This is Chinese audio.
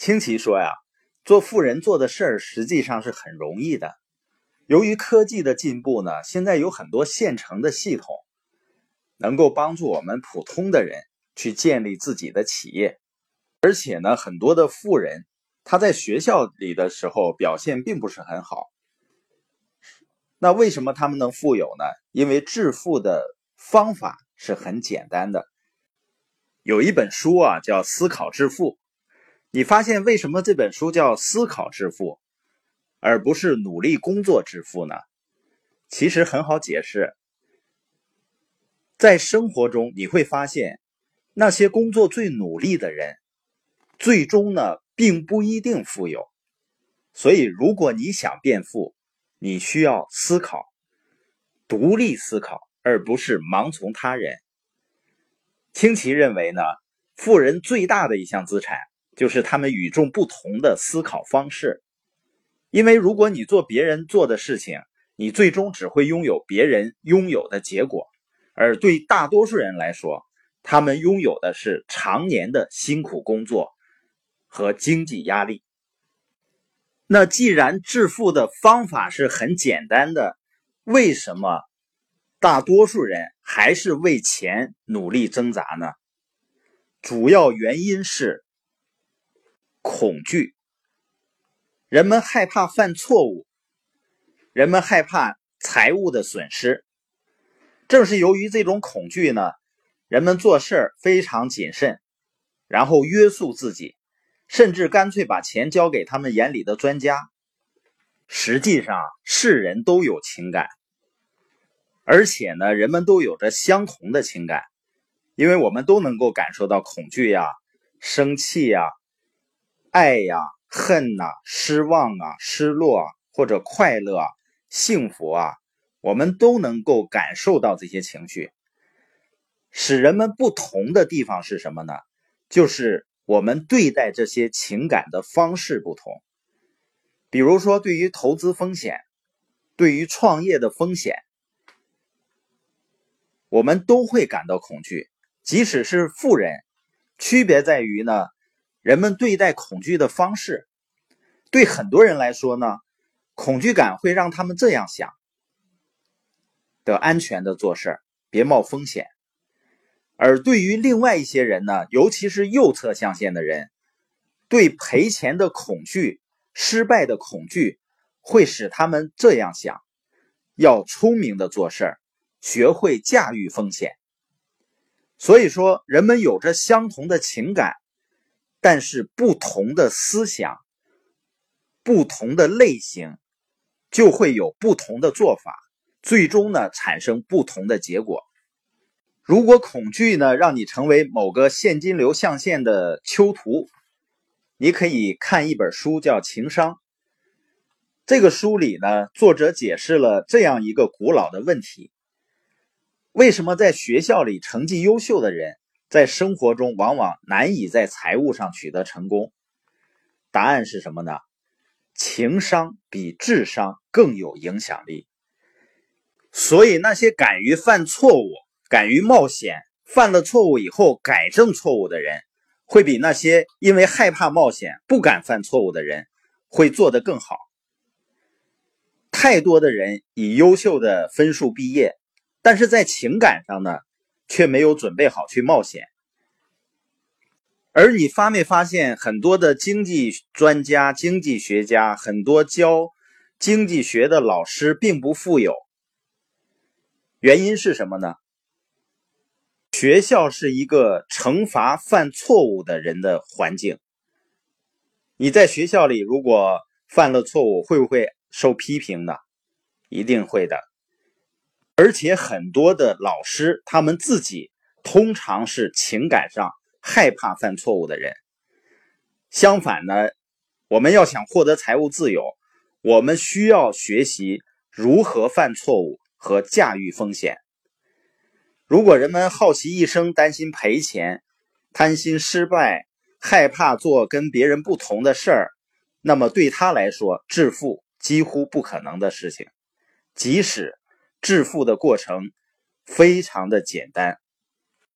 清奇说呀，做富人做的事儿实际上是很容易的。由于科技的进步呢，现在有很多现成的系统，能够帮助我们普通的人去建立自己的企业。而且呢，很多的富人他在学校里的时候表现并不是很好。那为什么他们能富有呢？因为致富的方法是很简单的。有一本书啊，叫《思考致富》。你发现为什么这本书叫思考致富，而不是努力工作致富呢？其实很好解释，在生活中你会发现，那些工作最努力的人，最终呢并不一定富有。所以，如果你想变富，你需要思考，独立思考，而不是盲从他人。清奇认为呢，富人最大的一项资产。就是他们与众不同的思考方式，因为如果你做别人做的事情，你最终只会拥有别人拥有的结果，而对大多数人来说，他们拥有的是常年的辛苦工作和经济压力。那既然致富的方法是很简单的，为什么大多数人还是为钱努力挣扎呢？主要原因是。恐惧，人们害怕犯错误，人们害怕财务的损失。正是由于这种恐惧呢，人们做事非常谨慎，然后约束自己，甚至干脆把钱交给他们眼里的专家。实际上，是人都有情感，而且呢，人们都有着相同的情感，因为我们都能够感受到恐惧呀、生气呀。爱呀，恨呐，失望啊，失落啊，或者快乐啊，幸福啊，我们都能够感受到这些情绪。使人们不同的地方是什么呢？就是我们对待这些情感的方式不同。比如说，对于投资风险，对于创业的风险，我们都会感到恐惧。即使是富人，区别在于呢。人们对待恐惧的方式，对很多人来说呢，恐惧感会让他们这样想：得安全的做事别冒风险。而对于另外一些人呢，尤其是右侧象限的人，对赔钱的恐惧、失败的恐惧，会使他们这样想：要聪明的做事学会驾驭风险。所以说，人们有着相同的情感。但是不同的思想、不同的类型，就会有不同的做法，最终呢产生不同的结果。如果恐惧呢让你成为某个现金流象限的囚徒，你可以看一本书叫《情商》。这个书里呢，作者解释了这样一个古老的问题：为什么在学校里成绩优秀的人？在生活中，往往难以在财务上取得成功。答案是什么呢？情商比智商更有影响力。所以，那些敢于犯错误、敢于冒险、犯了错误以后改正错误的人，会比那些因为害怕冒险不敢犯错误的人会做得更好。太多的人以优秀的分数毕业，但是在情感上呢？却没有准备好去冒险，而你发没发现，很多的经济专家、经济学家，很多教经济学的老师并不富有。原因是什么呢？学校是一个惩罚犯错误的人的环境。你在学校里如果犯了错误，会不会受批评呢？一定会的。而且很多的老师，他们自己通常是情感上害怕犯错误的人。相反呢，我们要想获得财务自由，我们需要学习如何犯错误和驾驭风险。如果人们好奇一生，担心赔钱，贪心失败，害怕做跟别人不同的事儿，那么对他来说，致富几乎不可能的事情。即使致富的过程非常的简单。